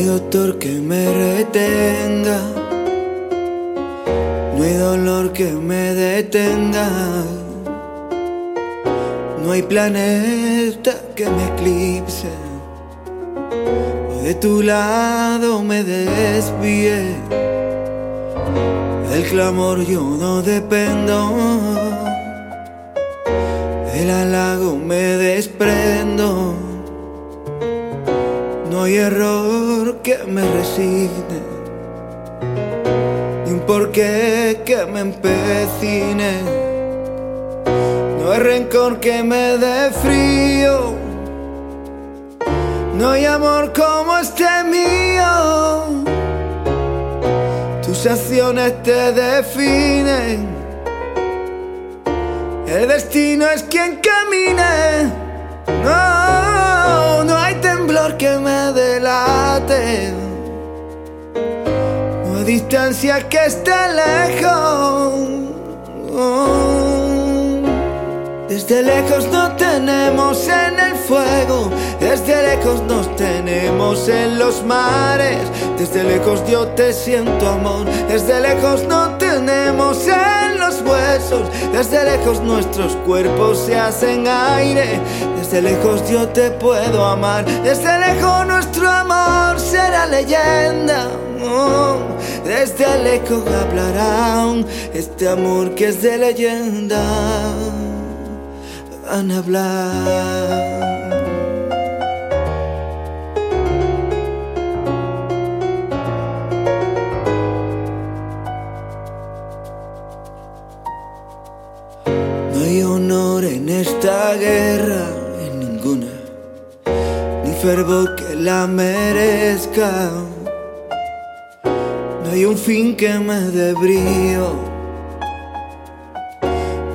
hay doctor que me retenga, no hay dolor que me detenga, no hay planeta que me eclipse, de tu lado me desvíe, del clamor yo no dependo, del halago me desprendo. No hay error que me resigne, ni un porqué que me empecine. No hay rencor que me dé frío, no hay amor como este mío. Tus acciones te definen, el destino es quien camine. No, distancia que esté lejos. Desde lejos nos tenemos en el fuego, desde lejos nos tenemos en los mares, desde lejos yo te siento amor, desde lejos nos tenemos en desde lejos nuestros cuerpos se hacen aire, desde lejos yo te puedo amar, desde lejos nuestro amor será leyenda. Desde lejos hablarán este amor que es de leyenda van a hablar. Esta guerra, en ninguna, ni fervor que la merezca. No hay un fin que me dé brío.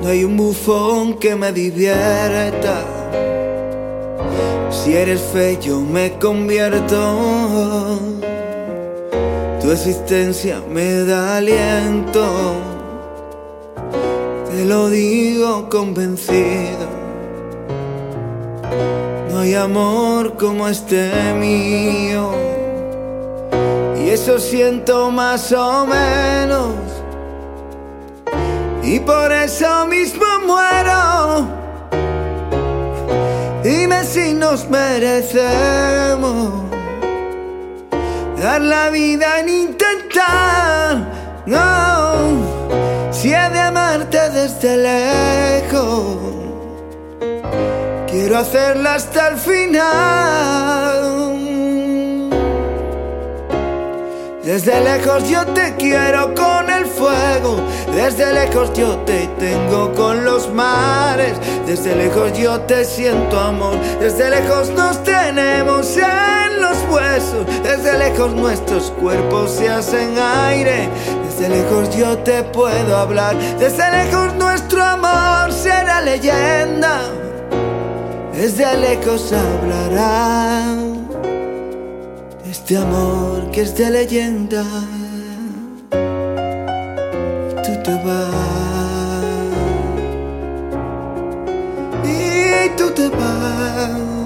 No hay un bufón que me divierta. Si eres fe, yo me convierto. Tu existencia me da aliento. Lo digo convencido. No hay amor como este mío. Y eso siento más o menos. Y por eso mismo muero. Dime si nos merecemos dar la vida en intentar. No, desde lejos, quiero hacerla hasta el final. Desde lejos yo te quiero con el fuego, desde lejos yo te tengo con los mares, desde lejos yo te siento amor, desde lejos nos tenemos en los desde lejos nuestros cuerpos se hacen aire, desde lejos yo te puedo hablar, desde lejos nuestro amor será leyenda, desde lejos hablará este amor que es de leyenda. Tú te vas. Y tú te vas.